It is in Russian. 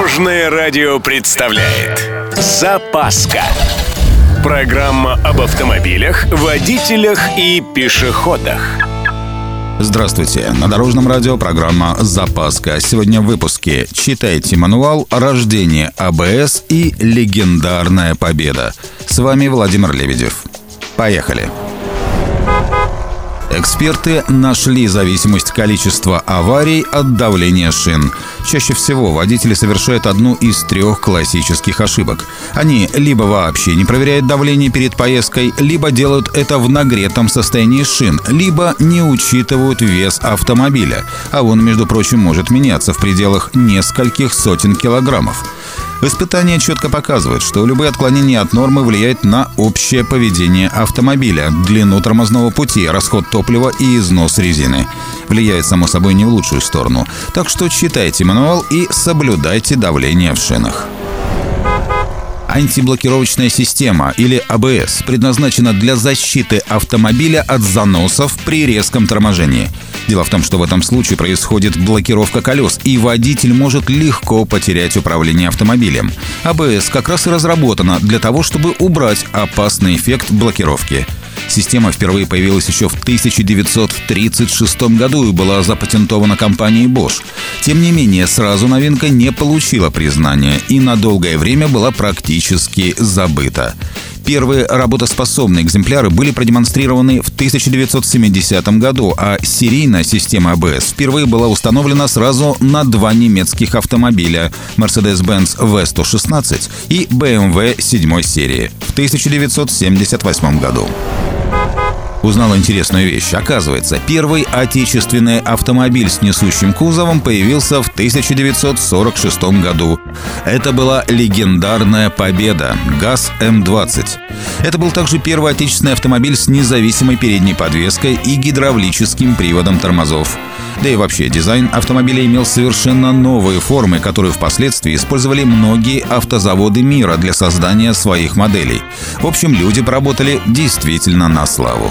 Дорожное радио представляет Запаска Программа об автомобилях, водителях и пешеходах Здравствуйте. На Дорожном радио программа «Запаска». Сегодня в выпуске читайте мануал «Рождение АБС» и «Легендарная победа». С вами Владимир Лебедев. Поехали. Эксперты нашли зависимость количества аварий от давления шин. Чаще всего водители совершают одну из трех классических ошибок. Они либо вообще не проверяют давление перед поездкой, либо делают это в нагретом состоянии шин, либо не учитывают вес автомобиля. А он, между прочим, может меняться в пределах нескольких сотен килограммов. Испытания четко показывают, что любые отклонения от нормы влияют на общее поведение автомобиля, длину тормозного пути, расход топлива и износ резины. Влияет, само собой, не в лучшую сторону. Так что читайте мануал и соблюдайте давление в шинах. Антиблокировочная система или АБС предназначена для защиты автомобиля от заносов при резком торможении. Дело в том, что в этом случае происходит блокировка колес, и водитель может легко потерять управление автомобилем. АБС как раз и разработана для того, чтобы убрать опасный эффект блокировки. Система впервые появилась еще в 1936 году и была запатентована компанией Bosch. Тем не менее, сразу новинка не получила признания и на долгое время была практически забыта. Первые работоспособные экземпляры были продемонстрированы в 1970 году, а серийная система ABS впервые была установлена сразу на два немецких автомобиля Mercedes-Benz V116 и BMW 7 серии в 1978 году узнал интересную вещь. Оказывается, первый отечественный автомобиль с несущим кузовом появился в 1946 году. Это была легендарная «Победа» ГАЗ-М20. Это был также первый отечественный автомобиль с независимой передней подвеской и гидравлическим приводом тормозов. Да и вообще, дизайн автомобиля имел совершенно новые формы, которые впоследствии использовали многие автозаводы мира для создания своих моделей. В общем, люди поработали действительно на славу.